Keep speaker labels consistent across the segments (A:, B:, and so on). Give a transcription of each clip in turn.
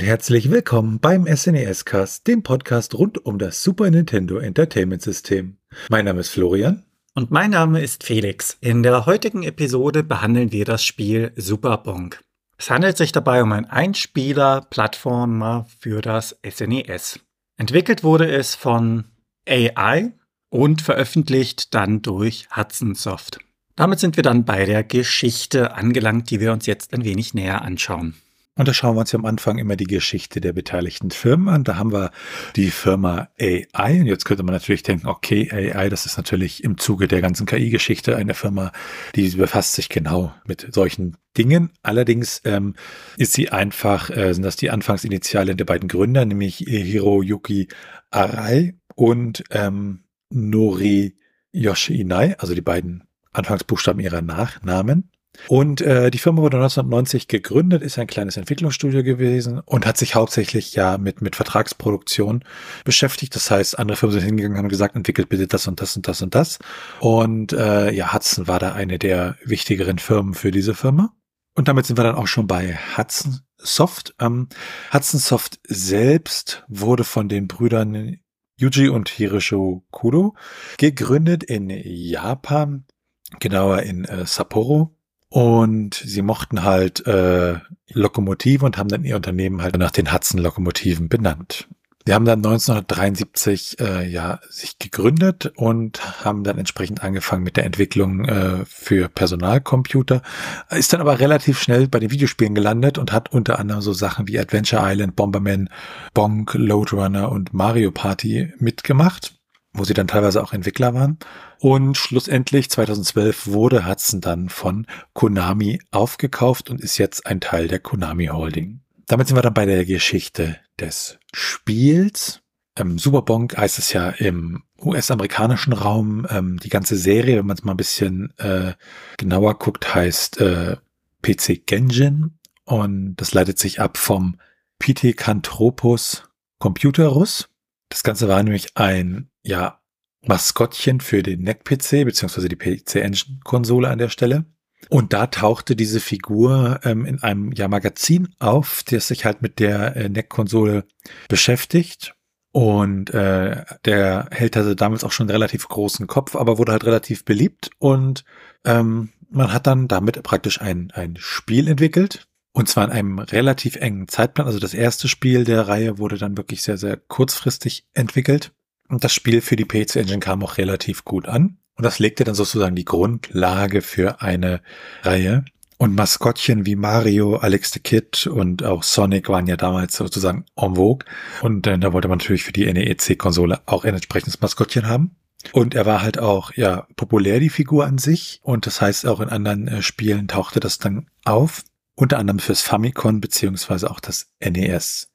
A: Und herzlich willkommen beim SNES Cast, dem Podcast rund um das Super Nintendo Entertainment System. Mein Name ist Florian.
B: Und mein Name ist Felix. In der heutigen Episode behandeln wir das Spiel Super Bonk. Es handelt sich dabei um ein Einspieler-Plattformer für das SNES. Entwickelt wurde es von AI und veröffentlicht dann durch Hudson Soft. Damit sind wir dann bei der Geschichte angelangt, die wir uns jetzt ein wenig näher anschauen.
A: Und da schauen wir uns ja am Anfang immer die Geschichte der beteiligten Firmen an. Da haben wir die Firma AI. Und jetzt könnte man natürlich denken, okay, AI, das ist natürlich im Zuge der ganzen KI-Geschichte eine Firma, die befasst sich genau mit solchen Dingen. Allerdings ähm, ist sie einfach, äh, sind das die Anfangsinitialen der beiden Gründer, nämlich Hiroyuki Arai und ähm, Nori Yoshinai, also die beiden Anfangsbuchstaben ihrer Nachnamen. Und äh, die Firma wurde 1990 gegründet, ist ein kleines Entwicklungsstudio gewesen und hat sich hauptsächlich ja mit, mit Vertragsproduktion beschäftigt. Das heißt, andere Firmen sind hingegangen und haben gesagt, entwickelt bitte das und das und das und das. Und äh, ja, Hudson war da eine der wichtigeren Firmen für diese Firma. Und damit sind wir dann auch schon bei Hudson Soft. Ähm, Hudson Soft selbst wurde von den Brüdern Yuji und Hiroshi Kudo gegründet in Japan, genauer in äh, Sapporo und sie mochten halt äh, Lokomotive und haben dann ihr Unternehmen halt nach den Hudson-Lokomotiven benannt. Sie haben dann 1973 äh, ja sich gegründet und haben dann entsprechend angefangen mit der Entwicklung äh, für Personalcomputer, ist dann aber relativ schnell bei den Videospielen gelandet und hat unter anderem so Sachen wie Adventure Island, Bomberman, Bonk, Load Runner und Mario Party mitgemacht wo sie dann teilweise auch Entwickler waren. Und schlussendlich 2012 wurde Hudson dann von Konami aufgekauft und ist jetzt ein Teil der Konami Holding. Damit sind wir dann bei der Geschichte des Spiels. Ähm, Superbonk heißt es ja im US-amerikanischen Raum. Ähm, die ganze Serie, wenn man es mal ein bisschen äh, genauer guckt, heißt äh, PC Genjin. Und das leitet sich ab vom Pithecanthropus Computerus. Das Ganze war nämlich ein ja, Maskottchen für den NEC-PC, beziehungsweise die PC-Engine-Konsole an der Stelle. Und da tauchte diese Figur ähm, in einem ja, Magazin auf, das sich halt mit der äh, NEC-Konsole beschäftigt. Und äh, der Held hatte damals auch schon einen relativ großen Kopf, aber wurde halt relativ beliebt. Und ähm, man hat dann damit praktisch ein, ein Spiel entwickelt. Und zwar in einem relativ engen Zeitplan. Also das erste Spiel der Reihe wurde dann wirklich sehr, sehr kurzfristig entwickelt. Und das Spiel für die PC Engine kam auch relativ gut an. Und das legte dann sozusagen die Grundlage für eine Reihe. Und Maskottchen wie Mario, Alex the Kid und auch Sonic waren ja damals sozusagen en vogue. Und äh, da wollte man natürlich für die NEC-Konsole auch ein entsprechendes Maskottchen haben. Und er war halt auch, ja, populär, die Figur an sich. Und das heißt, auch in anderen äh, Spielen tauchte das dann auf. Unter anderem fürs Famicom beziehungsweise auch das NES.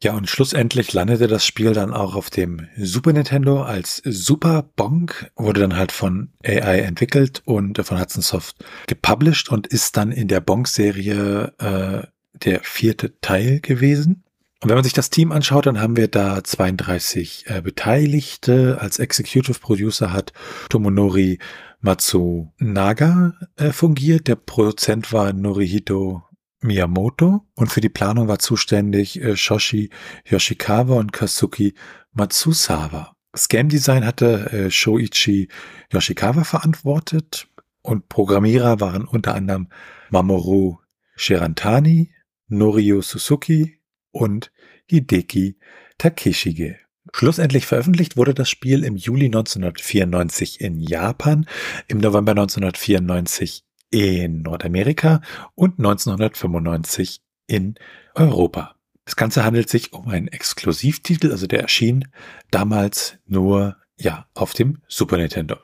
A: Ja, und schlussendlich landete das Spiel dann auch auf dem Super Nintendo als Super Bonk, wurde dann halt von AI entwickelt und von Hudson Soft gepublished und ist dann in der Bonk-Serie äh, der vierte Teil gewesen. Und wenn man sich das Team anschaut, dann haben wir da 32 äh, Beteiligte. Als Executive Producer hat Tomonori Matsunaga äh, fungiert. Der Produzent war Norihito Miyamoto und für die Planung war zuständig äh, Shoshi Yoshikawa und Kazuki Matsusawa. Das Game Design hatte äh, Shoichi Yoshikawa verantwortet und Programmierer waren unter anderem Mamoru Shirantani, Norio Suzuki und Hideki Takeshige. Schlussendlich veröffentlicht wurde das Spiel im Juli 1994 in Japan, im November 1994 in Nordamerika und 1995 in Europa. Das Ganze handelt sich um einen Exklusivtitel, also der erschien damals nur ja auf dem Super Nintendo.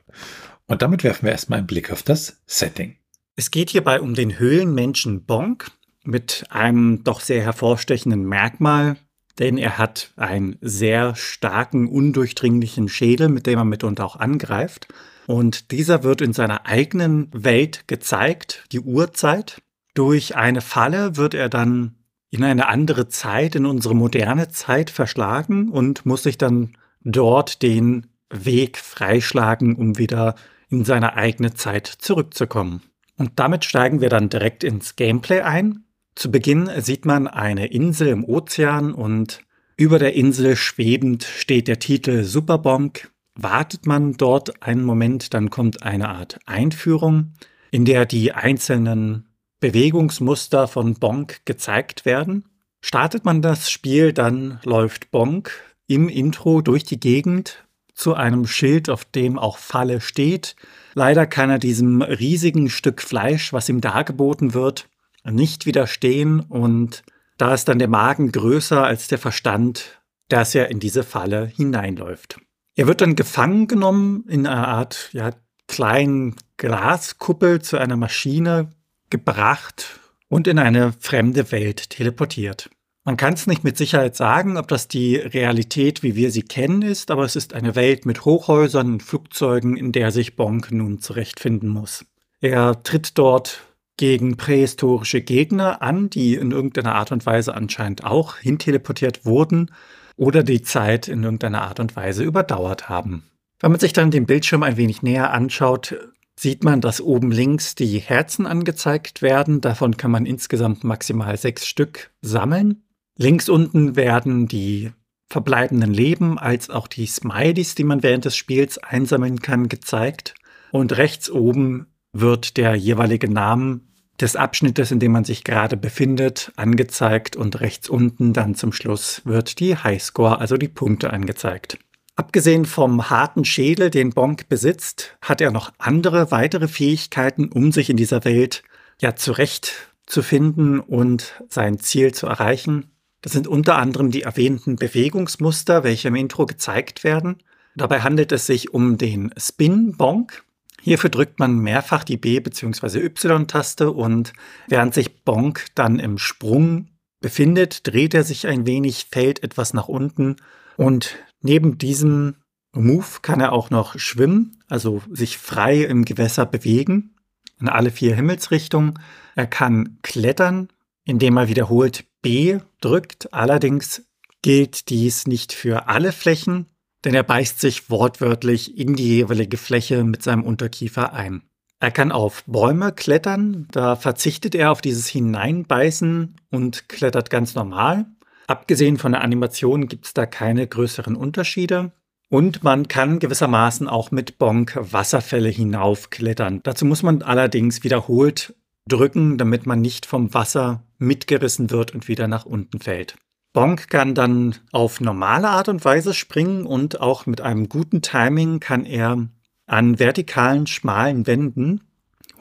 A: Und damit werfen wir erstmal einen Blick auf das Setting.
B: Es geht hierbei um den Höhlenmenschen Bonk mit einem doch sehr hervorstechenden Merkmal, denn er hat einen sehr starken, undurchdringlichen Schädel, mit dem er mitunter auch angreift. Und dieser wird in seiner eigenen Welt gezeigt, die Urzeit. Durch eine Falle wird er dann in eine andere Zeit, in unsere moderne Zeit verschlagen und muss sich dann dort den Weg freischlagen, um wieder in seine eigene Zeit zurückzukommen. Und damit steigen wir dann direkt ins Gameplay ein. Zu Beginn sieht man eine Insel im Ozean und über der Insel schwebend steht der Titel Superbonk. Wartet man dort einen Moment, dann kommt eine Art Einführung, in der die einzelnen Bewegungsmuster von Bonk gezeigt werden. Startet man das Spiel, dann läuft Bonk im Intro durch die Gegend zu einem Schild, auf dem auch Falle steht. Leider kann er diesem riesigen Stück Fleisch, was ihm dargeboten wird, nicht widerstehen und da ist dann der Magen größer als der Verstand, dass er in diese Falle hineinläuft. Er wird dann gefangen genommen in einer Art ja, kleinen Glaskuppel zu einer Maschine gebracht und in eine fremde Welt teleportiert. Man kann es nicht mit Sicherheit sagen, ob das die Realität, wie wir sie kennen, ist, aber es ist eine Welt mit Hochhäusern und Flugzeugen, in der sich Bonk nun zurechtfinden muss. Er tritt dort gegen prähistorische Gegner an, die in irgendeiner Art und Weise anscheinend auch hinteleportiert wurden oder die Zeit in irgendeiner Art und Weise überdauert haben. Wenn man sich dann den Bildschirm ein wenig näher anschaut, sieht man, dass oben links die Herzen angezeigt werden. Davon kann man insgesamt maximal sechs Stück sammeln. Links unten werden die verbleibenden Leben als auch die Smileys, die man während des Spiels einsammeln kann, gezeigt. Und rechts oben wird der jeweilige Name des Abschnittes, in dem man sich gerade befindet, angezeigt und rechts unten dann zum Schluss wird die Highscore, also die Punkte angezeigt. Abgesehen vom harten Schädel, den Bonk besitzt, hat er noch andere weitere Fähigkeiten, um sich in dieser Welt ja zurechtzufinden und sein Ziel zu erreichen. Das sind unter anderem die erwähnten Bewegungsmuster, welche im Intro gezeigt werden. Dabei handelt es sich um den Spin Bonk. Hierfür drückt man mehrfach die B- bzw. Y-Taste und während sich Bonk dann im Sprung befindet, dreht er sich ein wenig, fällt etwas nach unten und neben diesem Move kann er auch noch schwimmen, also sich frei im Gewässer bewegen in alle vier Himmelsrichtungen. Er kann klettern, indem er wiederholt B drückt. Allerdings gilt dies nicht für alle Flächen denn er beißt sich wortwörtlich in die jeweilige Fläche mit seinem Unterkiefer ein. Er kann auf Bäume klettern, da verzichtet er auf dieses Hineinbeißen und klettert ganz normal. Abgesehen von der Animation gibt es da keine größeren Unterschiede. Und man kann gewissermaßen auch mit Bonk Wasserfälle hinaufklettern. Dazu muss man allerdings wiederholt drücken, damit man nicht vom Wasser mitgerissen wird und wieder nach unten fällt. Bonk kann dann auf normale Art und Weise springen und auch mit einem guten Timing kann er an vertikalen, schmalen Wänden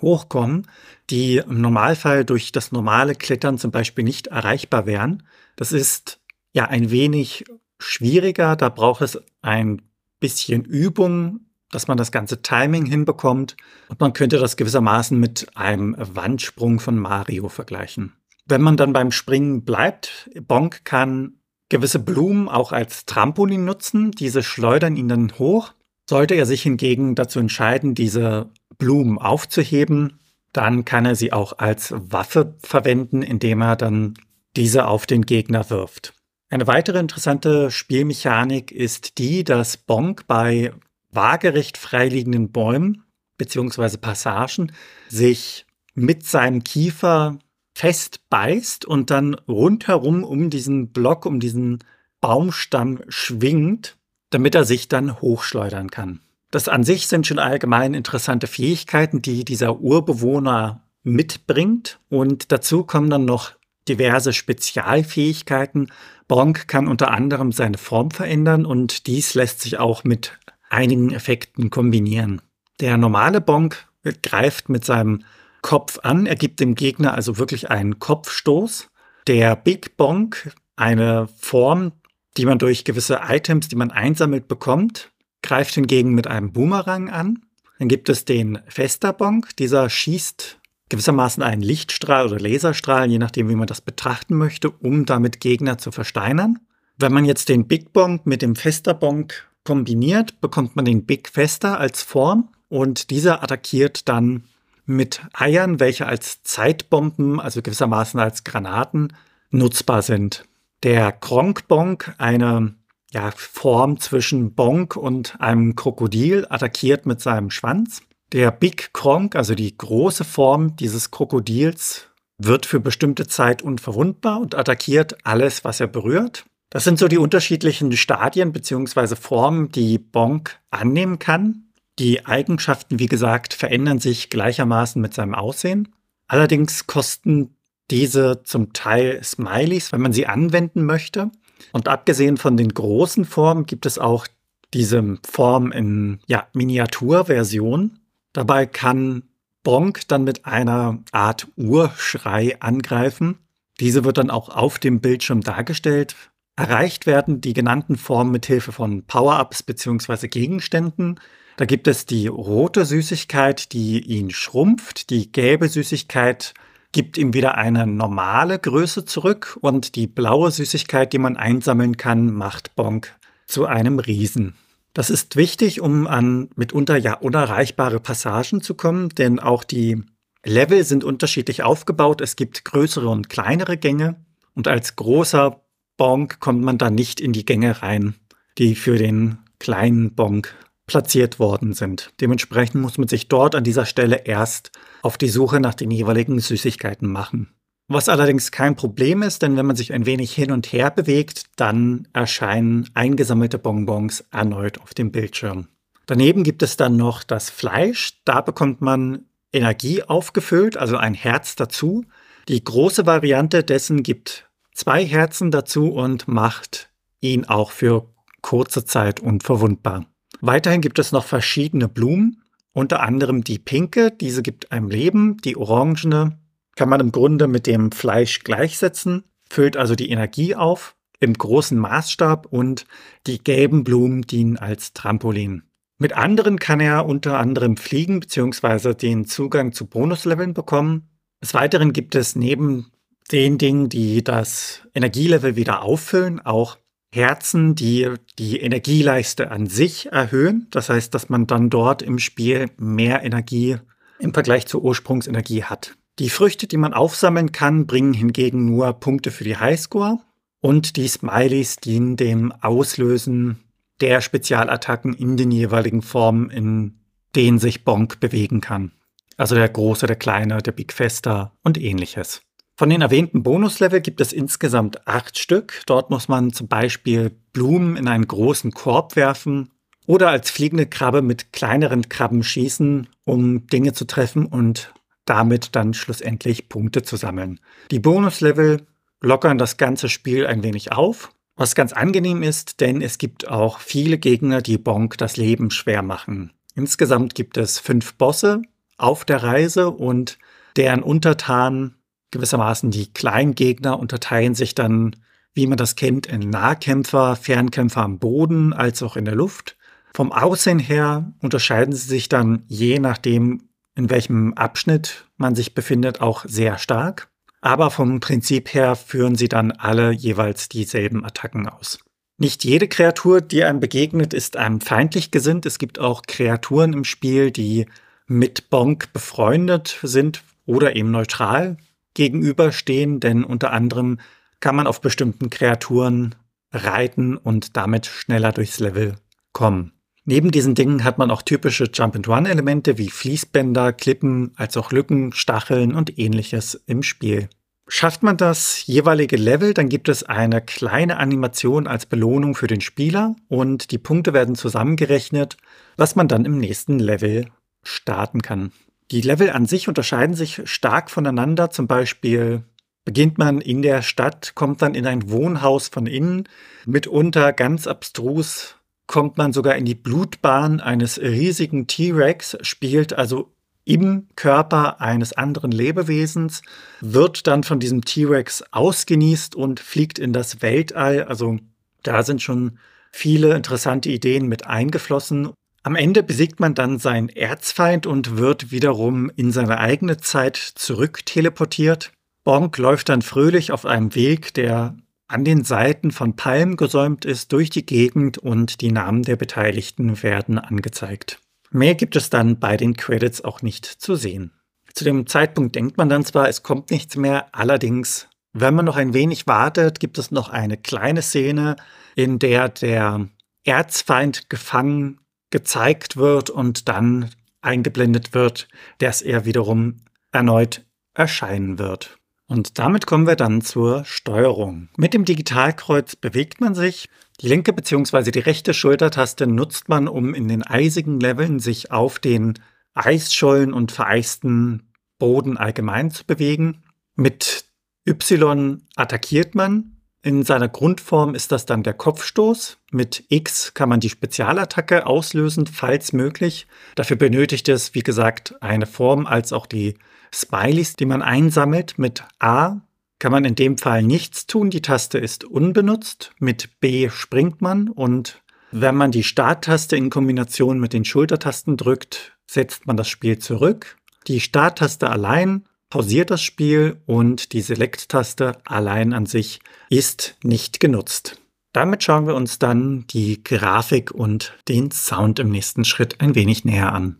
B: hochkommen, die im Normalfall durch das normale Klettern zum Beispiel nicht erreichbar wären. Das ist ja ein wenig schwieriger, da braucht es ein bisschen Übung, dass man das ganze Timing hinbekommt und man könnte das gewissermaßen mit einem Wandsprung von Mario vergleichen. Wenn man dann beim Springen bleibt, Bonk kann gewisse Blumen auch als Trampolin nutzen. Diese schleudern ihn dann hoch. Sollte er sich hingegen dazu entscheiden, diese Blumen aufzuheben, dann kann er sie auch als Waffe verwenden, indem er dann diese auf den Gegner wirft. Eine weitere interessante Spielmechanik ist die, dass Bonk bei waagerecht freiliegenden Bäumen bzw. Passagen sich mit seinem Kiefer fest beißt und dann rundherum um diesen Block, um diesen Baumstamm schwingt, damit er sich dann hochschleudern kann. Das an sich sind schon allgemein interessante Fähigkeiten, die dieser Urbewohner mitbringt. Und dazu kommen dann noch diverse Spezialfähigkeiten. Bonk kann unter anderem seine Form verändern und dies lässt sich auch mit einigen Effekten kombinieren. Der normale Bonk greift mit seinem Kopf an. Er gibt dem Gegner also wirklich einen Kopfstoß. Der Big Bonk, eine Form, die man durch gewisse Items, die man einsammelt, bekommt, greift hingegen mit einem Boomerang an. Dann gibt es den Fester Bonk. Dieser schießt gewissermaßen einen Lichtstrahl oder Laserstrahl, je nachdem, wie man das betrachten möchte, um damit Gegner zu versteinern. Wenn man jetzt den Big Bonk mit dem Fester Bonk kombiniert, bekommt man den Big Fester als Form und dieser attackiert dann mit Eiern, welche als Zeitbomben, also gewissermaßen als Granaten, nutzbar sind. Der Kronkbonk, eine ja, Form zwischen Bonk und einem Krokodil, attackiert mit seinem Schwanz. Der Big Kronk, also die große Form dieses Krokodils, wird für bestimmte Zeit unverwundbar und attackiert alles, was er berührt. Das sind so die unterschiedlichen Stadien bzw. Formen, die Bonk annehmen kann. Die Eigenschaften, wie gesagt, verändern sich gleichermaßen mit seinem Aussehen. Allerdings kosten diese zum Teil Smileys, wenn man sie anwenden möchte. Und abgesehen von den großen Formen gibt es auch diese Form in ja, Miniaturversion. Dabei kann Bonk dann mit einer Art Urschrei angreifen. Diese wird dann auch auf dem Bildschirm dargestellt. Erreicht werden die genannten Formen mit Hilfe von Power-Ups bzw. Gegenständen. Da gibt es die rote Süßigkeit, die ihn schrumpft. Die gelbe Süßigkeit gibt ihm wieder eine normale Größe zurück. Und die blaue Süßigkeit, die man einsammeln kann, macht Bonk zu einem Riesen. Das ist wichtig, um an mitunter ja unerreichbare Passagen zu kommen, denn auch die Level sind unterschiedlich aufgebaut. Es gibt größere und kleinere Gänge und als großer Bonk kommt man da nicht in die Gänge rein, die für den kleinen Bonk platziert worden sind. Dementsprechend muss man sich dort an dieser Stelle erst auf die Suche nach den jeweiligen Süßigkeiten machen. Was allerdings kein Problem ist, denn wenn man sich ein wenig hin und her bewegt, dann erscheinen eingesammelte Bonbons erneut auf dem Bildschirm. Daneben gibt es dann noch das Fleisch. Da bekommt man Energie aufgefüllt, also ein Herz dazu. Die große Variante dessen gibt zwei Herzen dazu und macht ihn auch für kurze Zeit unverwundbar. Weiterhin gibt es noch verschiedene Blumen, unter anderem die pinke, diese gibt einem Leben, die orangene kann man im Grunde mit dem Fleisch gleichsetzen, füllt also die Energie auf im großen Maßstab und die gelben Blumen dienen als Trampolin. Mit anderen kann er unter anderem fliegen bzw. den Zugang zu Bonusleveln bekommen. Des Weiteren gibt es neben den Dingen, die das Energielevel wieder auffüllen, auch Herzen, die die Energieleiste an sich erhöhen. Das heißt, dass man dann dort im Spiel mehr Energie im Vergleich zur Ursprungsenergie hat. Die Früchte, die man aufsammeln kann, bringen hingegen nur Punkte für die Highscore und die Smileys dienen dem Auslösen der Spezialattacken in den jeweiligen Formen, in denen sich Bonk bewegen kann. Also der große, der kleine, der Big Festa und ähnliches. Von den erwähnten Bonuslevel gibt es insgesamt acht Stück. Dort muss man zum Beispiel Blumen in einen großen Korb werfen oder als fliegende Krabbe mit kleineren Krabben schießen, um Dinge zu treffen und damit dann schlussendlich Punkte zu sammeln. Die Bonuslevel lockern das ganze Spiel ein wenig auf, was ganz angenehm ist, denn es gibt auch viele Gegner, die Bonk das Leben schwer machen. Insgesamt gibt es fünf Bosse auf der Reise und deren Untertanen, gewissermaßen die Kleingegner, unterteilen sich dann, wie man das kennt, in Nahkämpfer, Fernkämpfer am Boden als auch in der Luft. Vom Aussehen her unterscheiden sie sich dann je nachdem, in welchem Abschnitt man sich befindet, auch sehr stark. Aber vom Prinzip her führen sie dann alle jeweils dieselben Attacken aus. Nicht jede Kreatur, die einem begegnet, ist einem feindlich gesinnt. Es gibt auch Kreaturen im Spiel, die mit Bonk befreundet sind oder eben neutral gegenüberstehen, denn unter anderem kann man auf bestimmten Kreaturen reiten und damit schneller durchs Level kommen. Neben diesen Dingen hat man auch typische Jump-and-Run-Elemente wie Fließbänder, Klippen, als auch Lücken, Stacheln und ähnliches im Spiel. Schafft man das jeweilige Level, dann gibt es eine kleine Animation als Belohnung für den Spieler und die Punkte werden zusammengerechnet, was man dann im nächsten Level starten kann. Die Level an sich unterscheiden sich stark voneinander. Zum Beispiel beginnt man in der Stadt, kommt dann in ein Wohnhaus von innen, mitunter ganz abstrus kommt man sogar in die Blutbahn eines riesigen T-Rex, spielt also im Körper eines anderen Lebewesens, wird dann von diesem T-Rex ausgenießt und fliegt in das Weltall. Also da sind schon viele interessante Ideen mit eingeflossen. Am Ende besiegt man dann seinen Erzfeind und wird wiederum in seine eigene Zeit zurück teleportiert. Bonk läuft dann fröhlich auf einem Weg, der an den Seiten von Palmen gesäumt ist, durch die Gegend und die Namen der Beteiligten werden angezeigt. Mehr gibt es dann bei den Credits auch nicht zu sehen. Zu dem Zeitpunkt denkt man dann zwar, es kommt nichts mehr, allerdings, wenn man noch ein wenig wartet, gibt es noch eine kleine Szene, in der der Erzfeind gefangen gezeigt wird und dann eingeblendet wird, dass er wiederum erneut erscheinen wird. Und damit kommen wir dann zur Steuerung. Mit dem Digitalkreuz bewegt man sich. Die linke bzw. die rechte Schultertaste nutzt man, um in den eisigen Leveln sich auf den Eisschollen und vereisten Boden allgemein zu bewegen. Mit Y attackiert man. In seiner Grundform ist das dann der Kopfstoß. Mit X kann man die Spezialattacke auslösen, falls möglich. Dafür benötigt es, wie gesagt, eine Form als auch die Smileys, die man einsammelt. Mit A kann man in dem Fall nichts tun. Die Taste ist unbenutzt. Mit B springt man und wenn man die Starttaste in Kombination mit den Schultertasten drückt, setzt man das Spiel zurück. Die Starttaste allein pausiert das Spiel und die Select-Taste allein an sich ist nicht genutzt. Damit schauen wir uns dann die Grafik und den Sound im nächsten Schritt ein wenig näher an.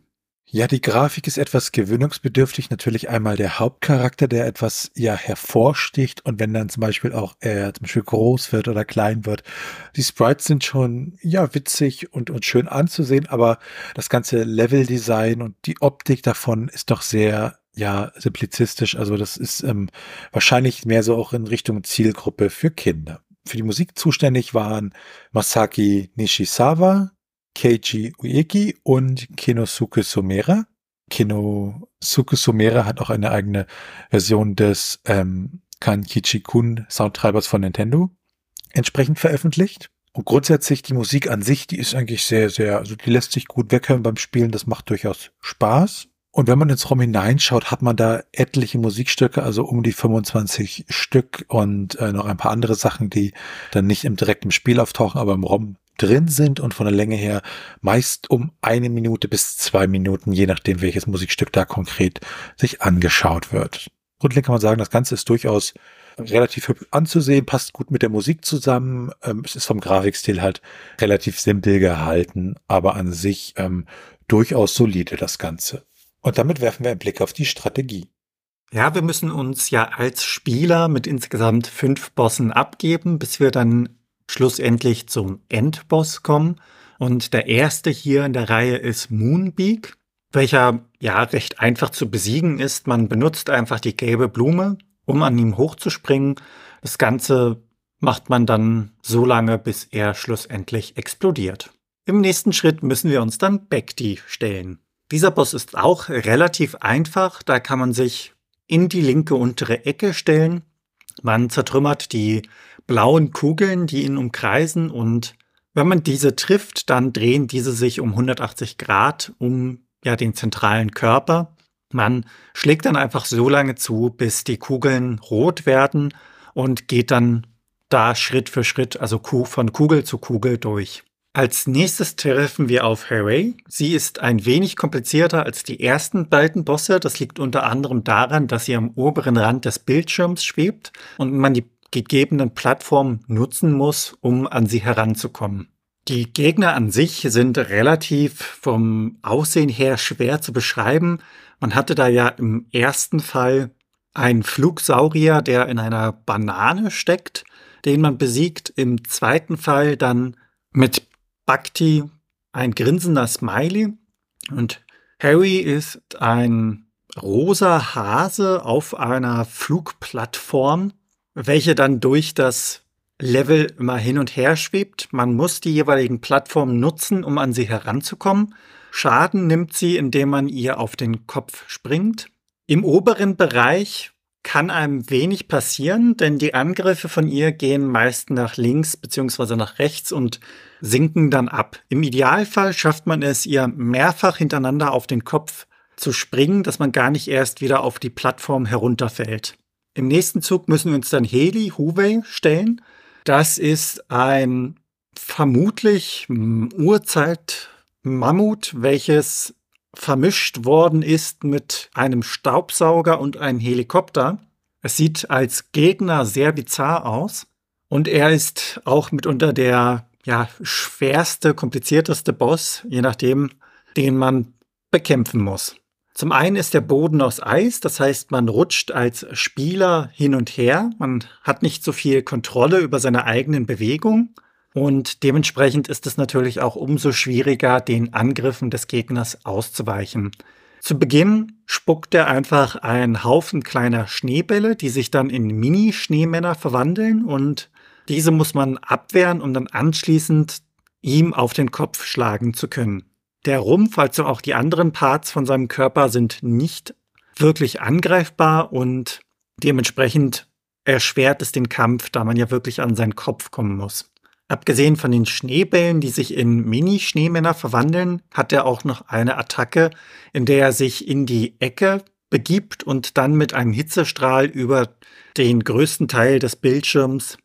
A: Ja, die Grafik ist etwas gewöhnungsbedürftig. Natürlich einmal der Hauptcharakter, der etwas ja hervorsticht und wenn dann zum Beispiel auch er zum Beispiel groß wird oder klein wird. Die Sprites sind schon ja witzig und, und schön anzusehen, aber das ganze Leveldesign und die Optik davon ist doch sehr ja simplizistisch. Also das ist ähm, wahrscheinlich mehr so auch in Richtung Zielgruppe für Kinder. Für die Musik zuständig waren Masaki Nishizawa, Keiji Ueki und Kinosuke Somera. Kinosuke Somera hat auch eine eigene Version des ähm, Kankichi-kun Soundtreibers von Nintendo entsprechend veröffentlicht. Und grundsätzlich die Musik an sich, die ist eigentlich sehr, sehr, also die lässt sich gut weghören beim Spielen. Das macht durchaus Spaß. Und wenn man ins ROM hineinschaut, hat man da etliche Musikstücke, also um die 25 Stück und äh, noch ein paar andere Sachen, die dann nicht im direkten Spiel auftauchen, aber im ROM drin sind und von der Länge her meist um eine Minute bis zwei Minuten, je nachdem welches Musikstück da konkret sich angeschaut wird. Grundlegend kann man sagen, das Ganze ist durchaus relativ hübsch anzusehen, passt gut mit der Musik zusammen. Ähm, es ist vom Grafikstil halt relativ simpel gehalten, aber an sich ähm, durchaus solide das Ganze. Und damit werfen wir einen Blick auf die Strategie.
B: Ja, wir müssen uns ja als Spieler mit insgesamt fünf Bossen abgeben, bis wir dann schlussendlich zum Endboss kommen. Und der erste hier in der Reihe ist Moonbeak, welcher ja recht einfach zu besiegen ist. Man benutzt einfach die gelbe Blume, um an ihm hochzuspringen. Das Ganze macht man dann so lange, bis er schlussendlich explodiert. Im nächsten Schritt müssen wir uns dann Bekti stellen. Dieser Boss ist auch relativ einfach. Da kann man sich in die linke untere Ecke stellen. Man zertrümmert die blauen Kugeln, die ihn umkreisen und wenn man diese trifft, dann drehen diese sich um 180 Grad um ja den zentralen Körper. Man schlägt dann einfach so lange zu, bis die Kugeln rot werden und geht dann da Schritt für Schritt, also von Kugel zu Kugel durch. Als nächstes treffen wir auf Hooray. Sie ist ein wenig komplizierter als die ersten beiden Bosse. Das liegt unter anderem daran, dass sie am oberen Rand des Bildschirms schwebt und man die gegebenen Plattformen nutzen muss, um an sie heranzukommen. Die Gegner an sich sind relativ vom Aussehen her schwer zu beschreiben. Man hatte da ja im ersten Fall einen Flugsaurier, der in einer Banane steckt, den man besiegt. Im zweiten Fall dann mit Bhakti ein grinsender Smiley und Harry ist ein rosa Hase auf einer Flugplattform, welche dann durch das Level immer hin und her schwebt. Man muss die jeweiligen Plattformen nutzen, um an sie heranzukommen. Schaden nimmt sie, indem man ihr auf den Kopf springt. Im oberen Bereich kann einem wenig passieren, denn die Angriffe von ihr gehen meist nach links bzw. nach rechts und sinken dann ab. Im Idealfall schafft man es, ihr mehrfach hintereinander auf den Kopf zu springen, dass man gar nicht erst wieder auf die Plattform herunterfällt. Im nächsten Zug müssen wir uns dann Heli Huwei stellen. Das ist ein vermutlich Urzeit-Mammut, welches vermischt worden ist mit einem Staubsauger und einem Helikopter. Es sieht als Gegner sehr bizarr aus und er ist auch mitunter der ja, schwerste, komplizierteste Boss, je nachdem, den man bekämpfen muss. Zum einen ist der Boden aus Eis, das heißt, man rutscht als Spieler hin und her, man hat nicht so viel Kontrolle über seine eigenen Bewegungen und dementsprechend ist es natürlich auch umso schwieriger, den Angriffen des Gegners auszuweichen. Zu Beginn spuckt er einfach einen Haufen kleiner Schneebälle, die sich dann in Mini-Schneemänner verwandeln und diese muss man abwehren, um dann anschließend ihm auf den Kopf schlagen zu können. Der Rumpf, also auch die anderen Parts von seinem Körper sind nicht wirklich angreifbar und dementsprechend erschwert es den Kampf, da man ja wirklich an seinen Kopf kommen muss. Abgesehen von den Schneebällen, die sich in Mini-Schneemänner verwandeln, hat er auch noch eine Attacke, in der er sich in die Ecke begibt und dann mit einem Hitzestrahl über den größten Teil des Bildschirms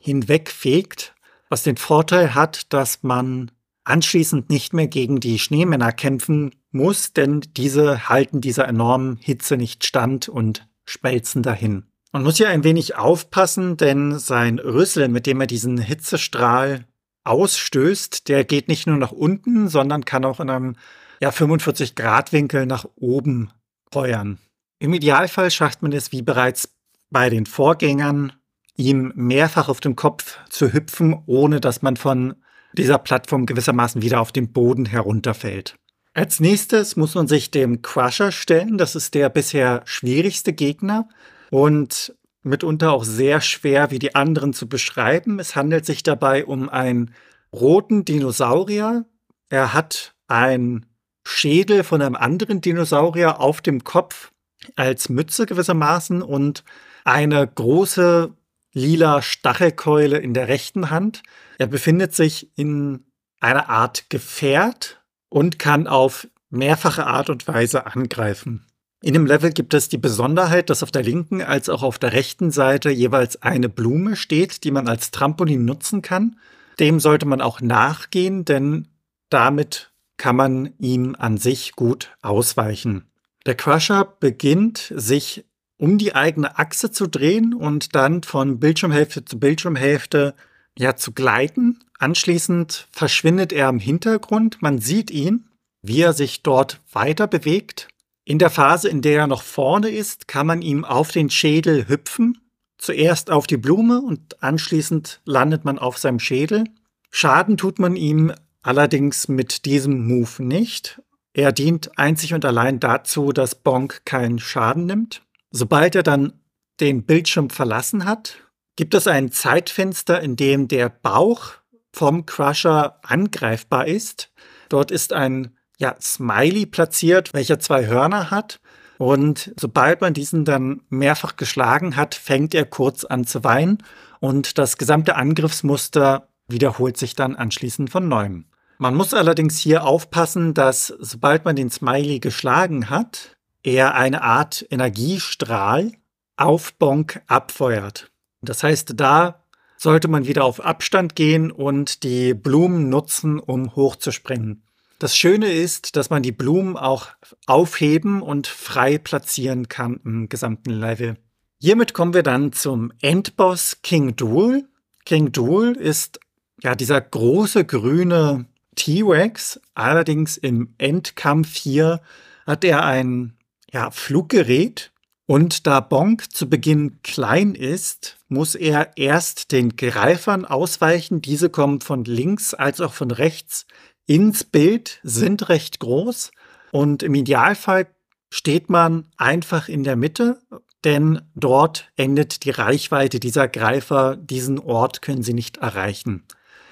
B: hinwegfegt, was den Vorteil hat, dass man anschließend nicht mehr gegen die Schneemänner kämpfen muss, denn diese halten dieser enormen Hitze nicht stand und spelzen dahin. Man muss hier ein wenig aufpassen, denn sein Rüssel, mit dem er diesen Hitzestrahl ausstößt, der geht nicht nur nach unten, sondern kann auch in einem ja, 45 Grad Winkel nach oben feuern. Im Idealfall schafft man es wie bereits bei den Vorgängern, ihm mehrfach auf den Kopf zu hüpfen, ohne dass man von dieser Plattform gewissermaßen wieder auf den Boden herunterfällt. Als nächstes muss man sich dem Crusher stellen. Das ist der bisher schwierigste Gegner und mitunter auch sehr schwer wie die anderen zu beschreiben. Es handelt sich dabei um einen roten Dinosaurier. Er hat einen Schädel von einem anderen Dinosaurier auf dem Kopf als Mütze gewissermaßen und eine große lila Stachelkeule in der rechten Hand. Er befindet sich in einer Art Gefährt und kann auf mehrfache Art und Weise angreifen. In dem Level gibt es die Besonderheit, dass auf der linken als auch auf der rechten Seite jeweils eine Blume steht, die man als Trampolin nutzen kann. Dem sollte man auch nachgehen, denn damit kann man ihm an sich gut ausweichen. Der Crusher beginnt sich um die eigene Achse zu drehen und dann von Bildschirmhälfte zu Bildschirmhälfte ja zu gleiten. Anschließend verschwindet er im Hintergrund. Man sieht ihn, wie er sich dort weiter bewegt in der Phase, in der er noch vorne ist, kann man ihm auf den Schädel hüpfen. Zuerst auf die Blume und anschließend landet man auf seinem Schädel. Schaden tut man ihm allerdings mit diesem Move nicht. Er dient einzig und allein dazu, dass Bonk keinen Schaden nimmt. Sobald er dann den Bildschirm verlassen hat, gibt es ein Zeitfenster, in dem der Bauch vom Crusher angreifbar ist. Dort ist ein ja, Smiley platziert, welcher zwei Hörner hat. Und sobald man diesen dann mehrfach geschlagen hat, fängt er kurz an zu weinen und das gesamte Angriffsmuster wiederholt sich dann anschließend von neuem. Man muss allerdings hier aufpassen, dass sobald man den Smiley geschlagen hat, er eine Art Energiestrahl auf Bonk abfeuert. Das heißt, da sollte man wieder auf Abstand gehen und die Blumen nutzen, um hochzuspringen. Das Schöne ist, dass man die Blumen auch aufheben und frei platzieren kann im gesamten Level. Hiermit kommen wir dann zum Endboss King Duel. King Duel ist ja dieser große grüne T-Rex. Allerdings im Endkampf hier hat er ein ja, Fluggerät. Und da Bonk zu Beginn klein ist, muss er erst den Greifern ausweichen. Diese kommen von links als auch von rechts ins Bild sind recht groß und im Idealfall steht man einfach in der Mitte, denn dort endet die Reichweite dieser Greifer. Diesen Ort können sie nicht erreichen.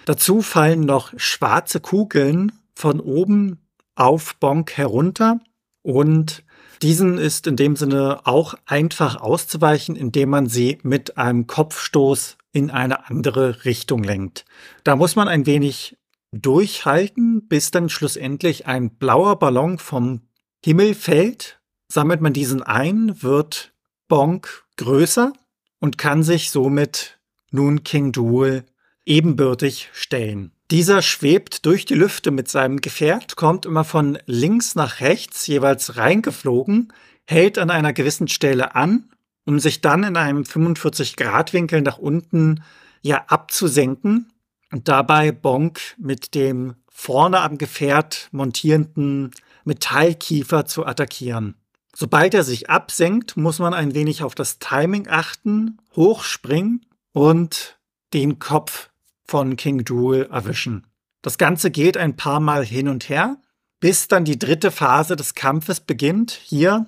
B: Dazu fallen noch schwarze Kugeln von oben auf Bonk herunter und diesen ist in dem Sinne auch einfach auszuweichen, indem man sie mit einem Kopfstoß in eine andere Richtung lenkt. Da muss man ein wenig durchhalten, bis dann schlussendlich ein blauer Ballon vom Himmel fällt. Sammelt man diesen ein, wird Bonk größer und kann sich somit nun King Duel ebenbürtig stellen. Dieser schwebt durch die Lüfte mit seinem Gefährt, kommt immer von links nach rechts jeweils reingeflogen, hält an einer gewissen Stelle an, um sich dann in einem 45 Grad Winkel nach unten ja abzusenken und dabei Bonk mit dem vorne am Gefährt montierenden Metallkiefer zu attackieren. Sobald er sich absenkt, muss man ein wenig auf das Timing achten, hochspringen und den Kopf von King Duel erwischen. Das Ganze geht ein paar Mal hin und her, bis dann die dritte Phase des Kampfes beginnt. Hier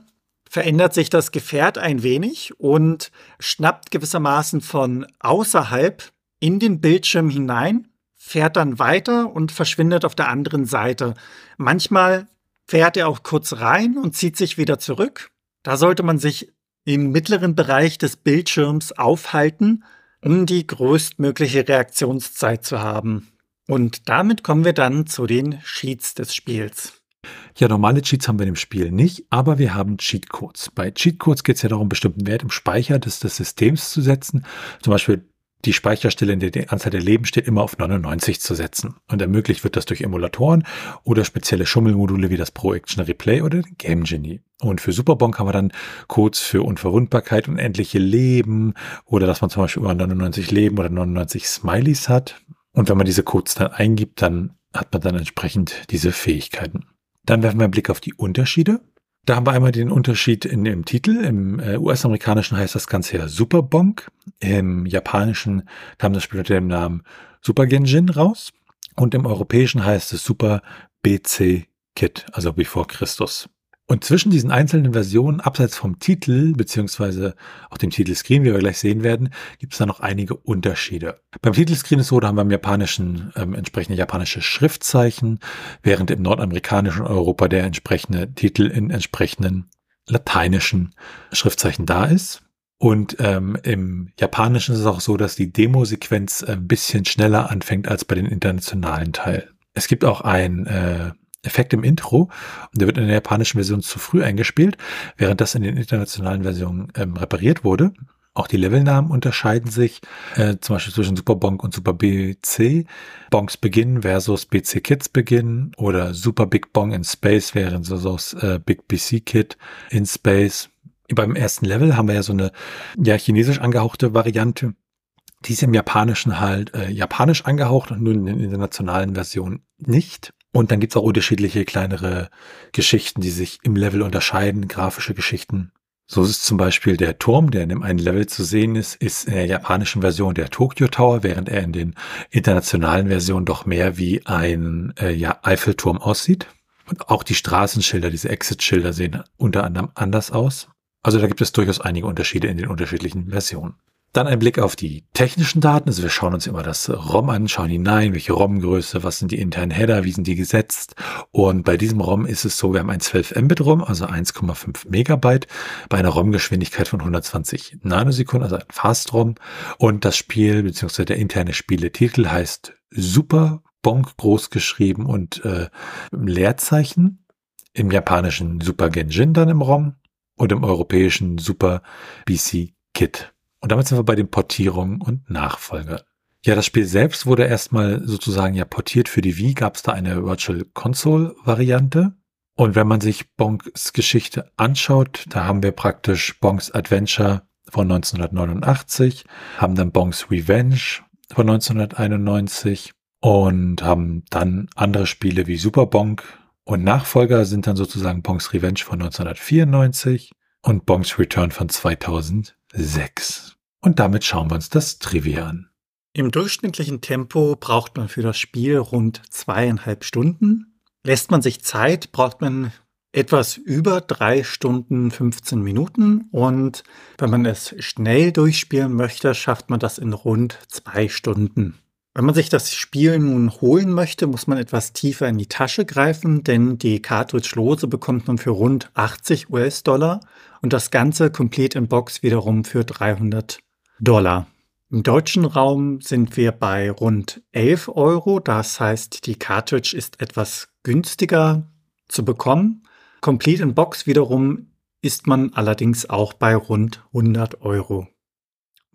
B: verändert sich das Gefährt ein wenig und schnappt gewissermaßen von außerhalb in den Bildschirm hinein, fährt dann weiter und verschwindet auf der anderen Seite. Manchmal fährt er auch kurz rein und zieht sich wieder zurück. Da sollte man sich im mittleren Bereich des Bildschirms aufhalten, um die größtmögliche Reaktionszeit zu haben. Und damit kommen wir dann zu den Cheats des Spiels.
A: Ja, normale Cheats haben wir im Spiel nicht, aber wir haben Cheatcodes. Bei Cheatcodes geht es ja darum, bestimmten Wert im Speicher des, des Systems zu setzen. Zum Beispiel die Speicherstelle, in der die Anzahl der Leben steht, immer auf 99 zu setzen. Und ermöglicht wird das durch Emulatoren oder spezielle Schummelmodule wie das Pro Action Replay oder Game Genie. Und für Superbonk haben wir dann Codes für Unverwundbarkeit, unendliche Leben oder dass man zum Beispiel über 99 Leben oder 99 Smileys hat. Und wenn man diese Codes dann eingibt, dann hat man dann entsprechend diese Fähigkeiten. Dann werfen wir einen Blick auf die Unterschiede. Da haben wir einmal den Unterschied in dem Titel. Im äh, US-amerikanischen heißt das Ganze ja Super Bonk. Im japanischen kam das Spiel unter dem Namen Super Genjin raus. Und im europäischen heißt es Super BC Kit, also Before Christus. Und zwischen diesen einzelnen Versionen, abseits vom Titel, beziehungsweise auch dem Titelscreen, wie wir gleich sehen werden, gibt es da noch einige Unterschiede. Beim Titelscreen ist so, da haben wir im Japanischen ähm, entsprechende japanische Schriftzeichen, während im nordamerikanischen Europa der entsprechende Titel in entsprechenden lateinischen Schriftzeichen da ist. Und ähm, im Japanischen ist es auch so, dass die Demo-Sequenz ein bisschen schneller anfängt als bei den internationalen Teilen. Es gibt auch ein äh, Effekt im Intro. Und der wird in der japanischen Version zu früh eingespielt, während das in den internationalen Versionen ähm, repariert wurde. Auch die Levelnamen unterscheiden sich, äh, zum Beispiel zwischen Super Bonk und Super BC. Bonks Beginn versus BC Kids Beginn oder Super Big Bong in Space wären so äh, Big BC Kid in Space. Beim ersten Level haben wir ja so eine ja chinesisch angehauchte Variante. Die ist im Japanischen halt äh, japanisch angehaucht und nun in den internationalen Versionen nicht. Und dann gibt's auch unterschiedliche kleinere Geschichten, die sich im Level unterscheiden, grafische Geschichten. So ist zum Beispiel der Turm, der in dem einen Level zu sehen ist, ist in der japanischen Version der Tokyo Tower, während er in den internationalen Versionen doch mehr wie ein äh, ja, Eiffelturm aussieht. Und auch die Straßenschilder, diese Exit-Schilder sehen unter anderem anders aus. Also da gibt es durchaus einige Unterschiede in den unterschiedlichen Versionen. Dann ein Blick auf die technischen Daten. Also wir schauen uns immer das ROM an, schauen hinein, welche ROM-Größe, was sind die internen Header, wie sind die gesetzt. Und bei diesem ROM ist es so, wir haben ein 12 Mbit ROM, also 1,5 Megabyte, bei einer ROM-Geschwindigkeit von 120 Nanosekunden, also ein Fast-ROM. Und das Spiel, beziehungsweise der interne Spieletitel heißt Super Bonk groß geschrieben und äh, Leerzeichen. Im japanischen Super Genjin dann im ROM und im europäischen Super BC Kit. Und damit sind wir bei den Portierungen und Nachfolger. Ja, das Spiel selbst wurde erstmal sozusagen ja portiert für die Wii, gab es da eine Virtual Console Variante. Und wenn man sich Bonks Geschichte anschaut, da haben wir praktisch Bonks Adventure von 1989, haben dann Bonks Revenge von 1991 und haben dann andere Spiele wie Super Bonk und Nachfolger sind dann sozusagen Bonks Revenge von 1994 und Bonks Return von 2006. Und damit schauen wir uns das Trivia an.
B: Im durchschnittlichen Tempo braucht man für das Spiel rund zweieinhalb Stunden. Lässt man sich Zeit, braucht man etwas über drei Stunden 15 Minuten und wenn man es schnell durchspielen möchte, schafft man das in rund zwei Stunden. Wenn man sich das Spiel nun holen möchte, muss man etwas tiefer in die Tasche greifen, denn die Cartridge-Lose bekommt man für rund 80 US-Dollar und das Ganze komplett in Box wiederum für 300 Dollar. Im deutschen Raum sind wir bei rund 11 Euro. Das heißt, die Cartridge ist etwas günstiger zu bekommen. Complete in Box wiederum ist man allerdings auch bei rund 100 Euro.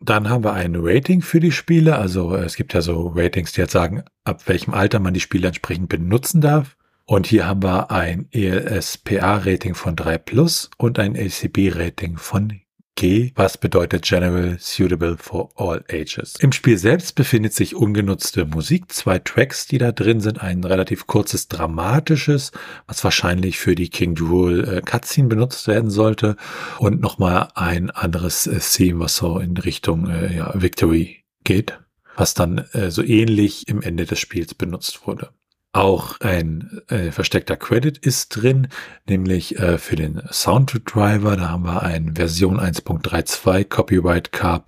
A: Dann haben wir ein Rating für die Spiele. Also es gibt ja so Ratings, die jetzt sagen, ab welchem Alter man die Spiele entsprechend benutzen darf. Und hier haben wir ein ELSPA-Rating von 3 Plus und ein ACB-Rating von G, was bedeutet General Suitable for All Ages. Im Spiel selbst befindet sich ungenutzte Musik, zwei Tracks, die da drin sind, ein relativ kurzes dramatisches, was wahrscheinlich für die King Jewel äh, Cutscene benutzt werden sollte und nochmal ein anderes äh, Theme, was so in Richtung äh, ja, Victory geht, was dann äh, so ähnlich im Ende des Spiels benutzt wurde. Auch ein äh, versteckter Credit ist drin, nämlich äh, für den Sound-Driver. Da haben wir ein Version 1.32 Copyright K.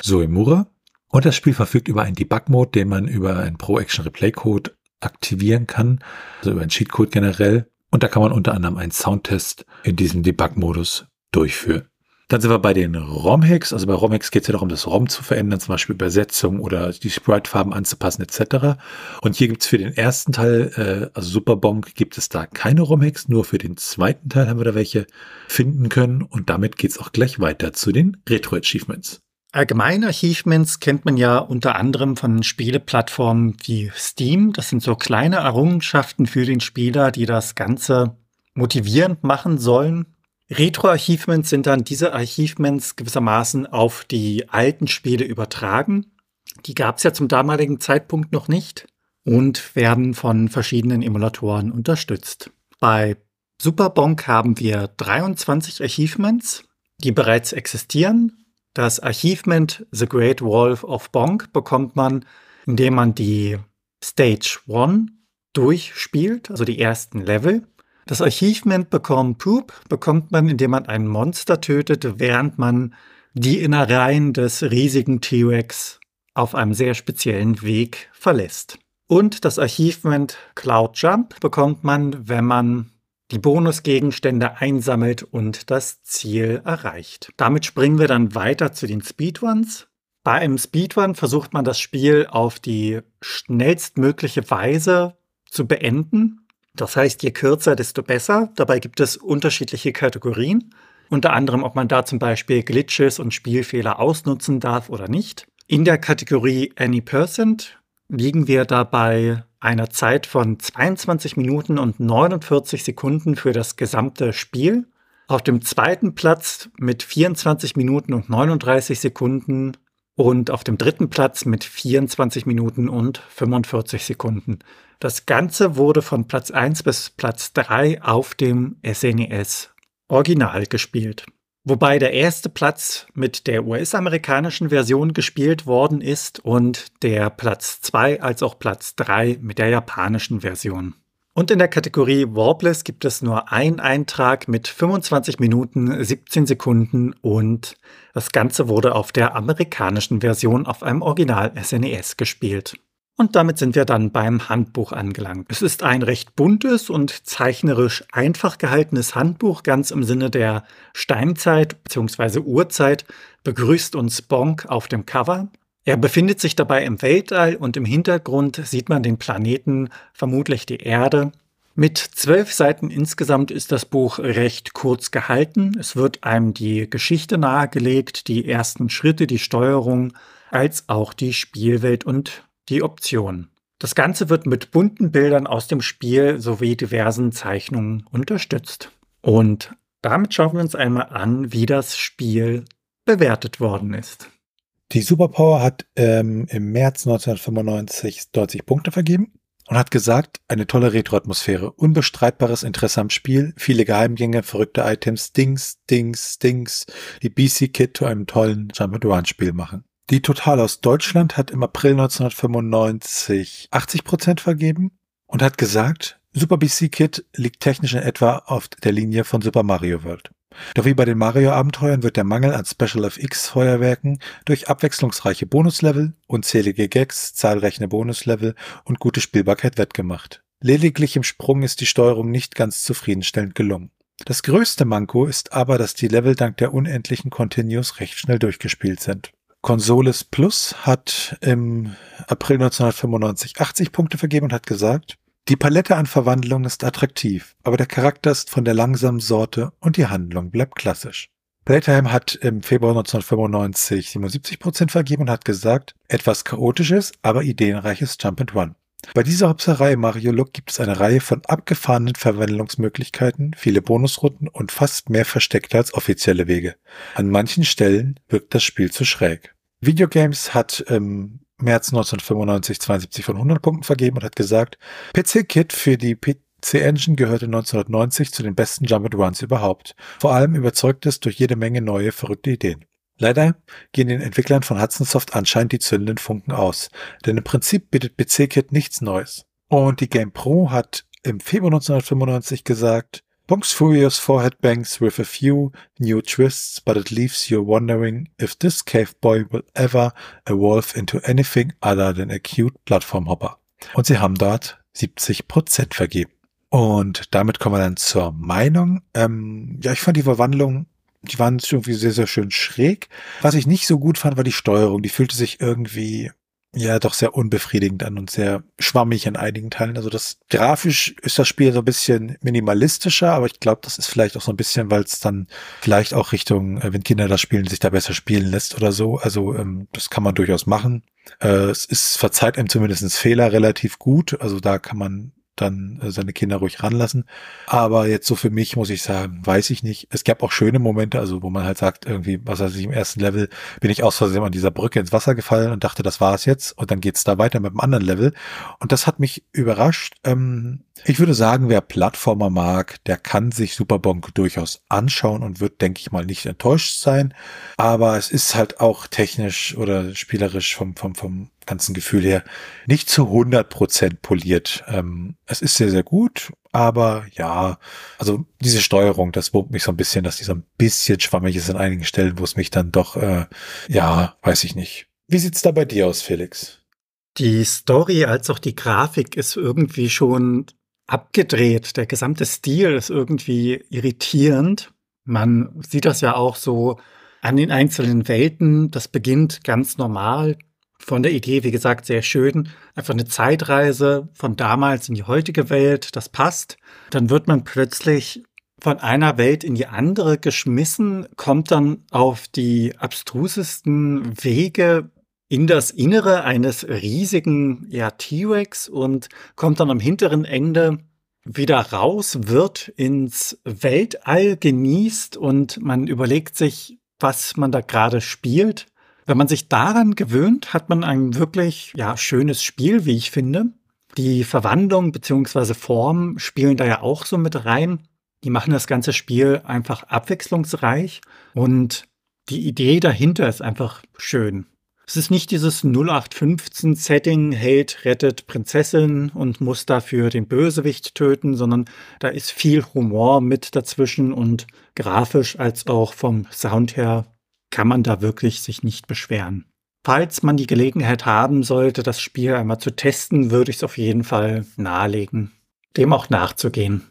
A: Soemura. Und das Spiel verfügt über einen Debug-Mode, den man über einen Pro-Action-Replay-Code aktivieren kann, also über einen Cheat-Code generell. Und da kann man unter anderem einen Soundtest in diesem Debug-Modus durchführen. Dann sind wir bei den ROM-Hacks. Also bei ROM-Hacks geht es ja darum, das ROM zu verändern, zum Beispiel Übersetzung oder die Sprite-Farben anzupassen etc. Und hier gibt es für den ersten Teil, äh, also Superbonk, gibt es da keine ROM-Hacks. Nur für den zweiten Teil haben wir da welche finden können. Und damit geht es auch gleich weiter zu den Retro-Achievements.
B: Allgemeine Achievements kennt man ja unter anderem von Spieleplattformen wie Steam. Das sind so kleine Errungenschaften für den Spieler, die das Ganze motivierend machen sollen. Retro-Achievements sind dann diese Achievements gewissermaßen auf die alten Spiele übertragen. Die gab es ja zum damaligen Zeitpunkt noch nicht und werden von verschiedenen Emulatoren unterstützt. Bei Superbonk haben wir 23 Achievements, die bereits existieren. Das Achievement The Great Wolf of Bonk bekommt man, indem man die Stage 1 durchspielt, also die ersten Level. Das Achievement Become Poop bekommt man, indem man ein Monster tötet, während man die Innereien des riesigen T-Rex auf einem sehr speziellen Weg verlässt. Und das Achievement Cloud Jump bekommt man, wenn man die Bonusgegenstände einsammelt und das Ziel erreicht. Damit springen wir dann weiter zu den Speedruns. Bei einem Speedrun versucht man das Spiel auf die schnellstmögliche Weise zu beenden. Das heißt, je kürzer, desto besser. Dabei gibt es unterschiedliche Kategorien. Unter anderem, ob man da zum Beispiel Glitches und Spielfehler ausnutzen darf oder nicht. In der Kategorie Any Percent liegen wir dabei einer Zeit von 22 Minuten und 49 Sekunden für das gesamte Spiel. Auf dem zweiten Platz mit 24 Minuten und 39 Sekunden und auf dem dritten Platz mit 24 Minuten und 45 Sekunden. Das Ganze wurde von Platz 1 bis Platz 3 auf dem SNES e Original gespielt. Wobei der erste Platz mit der US-amerikanischen Version gespielt worden ist und der Platz 2 als auch Platz 3 mit der japanischen Version. Und in der Kategorie Warbless gibt es nur einen Eintrag mit 25 Minuten 17 Sekunden und das Ganze wurde auf der amerikanischen Version auf einem Original SNES e gespielt. Und damit sind wir dann beim Handbuch angelangt. Es ist ein recht buntes und zeichnerisch einfach gehaltenes Handbuch, ganz im Sinne der Steinzeit bzw. Urzeit, begrüßt uns Bonk auf dem Cover. Er befindet sich dabei im Weltall und im Hintergrund sieht man den Planeten, vermutlich die Erde. Mit zwölf Seiten insgesamt ist das Buch recht kurz gehalten. Es wird einem die Geschichte nahegelegt, die ersten Schritte, die Steuerung, als auch die Spielwelt und die Option. Das Ganze wird mit bunten Bildern aus dem Spiel sowie diversen Zeichnungen unterstützt. Und damit schauen wir uns einmal an, wie das Spiel bewertet worden ist.
A: Die Superpower hat ähm, im März 1995 90 Punkte vergeben und hat gesagt, eine tolle Retro-Atmosphäre, unbestreitbares Interesse am Spiel, viele Geheimgänge, verrückte Items, Dings, Dings, Dings, die BC-Kit zu einem tollen Jump-and-Run-Spiel machen. Die Total aus Deutschland hat im April 1995 80 Prozent vergeben und hat gesagt, Super BC Kit liegt technisch in etwa auf der Linie von Super Mario World. Doch wie bei den Mario-Abenteuern wird der Mangel an Special FX-Feuerwerken durch abwechslungsreiche Bonuslevel, unzählige Gags, zahlreiche Bonuslevel und gute Spielbarkeit wettgemacht. Lediglich im Sprung ist die Steuerung nicht ganz zufriedenstellend gelungen. Das größte Manko ist aber, dass die Level dank der unendlichen Continues recht schnell durchgespielt sind. Consoles Plus hat im April 1995 80 Punkte vergeben und hat gesagt, die Palette an Verwandlungen ist attraktiv, aber der Charakter ist von der langsamen Sorte und die Handlung bleibt klassisch. Playtime hat im Februar 1995 77 Prozent vergeben und hat gesagt, etwas chaotisches, aber ideenreiches Jump and Run. Bei dieser Hopserei Mario Look gibt es eine Reihe von abgefahrenen Verwandlungsmöglichkeiten, viele Bonusrunden und fast mehr versteckte als offizielle Wege. An manchen Stellen wirkt das Spiel zu schräg. Videogames hat im März 1995 72 von 100 Punkten vergeben und hat gesagt, PC Kit für die PC Engine gehörte 1990 zu den besten Jump Runs überhaupt. Vor allem überzeugt es durch jede Menge neue, verrückte Ideen. Leider gehen den Entwicklern von Hudson Soft anscheinend die zündenden Funken aus, denn im Prinzip bietet PC Kit nichts Neues. Und die Game Pro hat im Februar 1995 gesagt, Bonks Furious forehead bangs with a few new twists, but it leaves you wondering if this cave boy will ever evolve into anything other than a cute platform hopper. Und sie haben dort 70 Prozent vergeben. Und damit kommen wir dann zur Meinung. Ähm, ja, ich fand die Verwandlung, die waren irgendwie sehr, sehr schön schräg. Was ich nicht so gut fand, war die Steuerung. Die fühlte sich irgendwie ja doch sehr unbefriedigend an und sehr schwammig an einigen Teilen. Also das grafisch ist das Spiel so ein bisschen minimalistischer, aber ich glaube, das ist vielleicht auch so ein bisschen, weil es dann vielleicht auch Richtung, äh, wenn Kinder das spielen, sich da besser spielen lässt oder so. Also ähm, das kann man durchaus machen. Äh, es ist verzeiht einem zumindest Fehler relativ gut. Also da kann man dann äh, seine Kinder ruhig ranlassen. Aber jetzt so für mich muss ich sagen, weiß ich nicht. Es gab auch schöne Momente, also wo man halt sagt, irgendwie, was weiß ich, im ersten Level bin ich aus Versehen an dieser Brücke ins Wasser gefallen und dachte, das war es jetzt. Und dann geht's da weiter mit einem anderen Level. Und das hat mich überrascht. Ähm, ich würde sagen, wer Plattformer mag, der kann sich Superbonk durchaus anschauen und wird, denke ich mal, nicht enttäuscht sein. Aber es ist halt auch technisch oder spielerisch vom, vom, vom ganzen Gefühl her nicht zu 100 Prozent poliert. Ähm, es ist sehr, sehr gut, aber ja, also diese Steuerung, das wurmt mich so ein bisschen, dass die so ein bisschen schwammig ist an einigen Stellen, wo es mich dann doch, äh, ja, weiß ich nicht. Wie sieht's da bei dir aus, Felix?
B: Die Story als auch die Grafik ist irgendwie schon abgedreht. Der gesamte Stil ist irgendwie irritierend. Man sieht das ja auch so an den einzelnen Welten. Das beginnt ganz normal von der Idee, wie gesagt, sehr schön. Einfach eine Zeitreise von damals in die heutige Welt, das passt. Dann wird man plötzlich von einer Welt in die andere geschmissen, kommt dann auf die abstrusesten Wege in das Innere eines riesigen ja, T-Rex und kommt dann am hinteren Ende wieder raus, wird ins Weltall genießt und man überlegt sich, was man da gerade spielt. Wenn man sich daran gewöhnt, hat man ein wirklich ja, schönes Spiel, wie ich finde. Die Verwandlung bzw. Form spielen da ja auch so mit rein. Die machen das ganze Spiel einfach abwechslungsreich und die Idee dahinter ist einfach schön. Es ist nicht dieses 0815-Setting, Held rettet Prinzessin und muss dafür den Bösewicht töten, sondern da ist viel Humor mit dazwischen und grafisch als auch vom Sound her kann man da wirklich sich nicht beschweren. Falls man die Gelegenheit haben sollte, das Spiel einmal zu testen, würde ich es auf jeden Fall nahelegen, dem auch nachzugehen.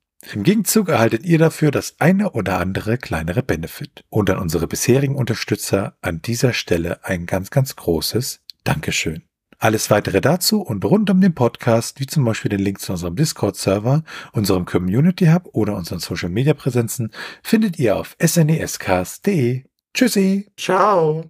A: Im Gegenzug erhaltet ihr dafür das eine oder andere kleinere Benefit. Und an unsere bisherigen Unterstützer an dieser Stelle ein ganz, ganz großes Dankeschön. Alles weitere dazu und rund um den Podcast, wie zum Beispiel den Link zu unserem Discord-Server, unserem Community Hub oder unseren Social-Media-Präsenzen, findet ihr auf snescast.de. Tschüssi.
B: Ciao.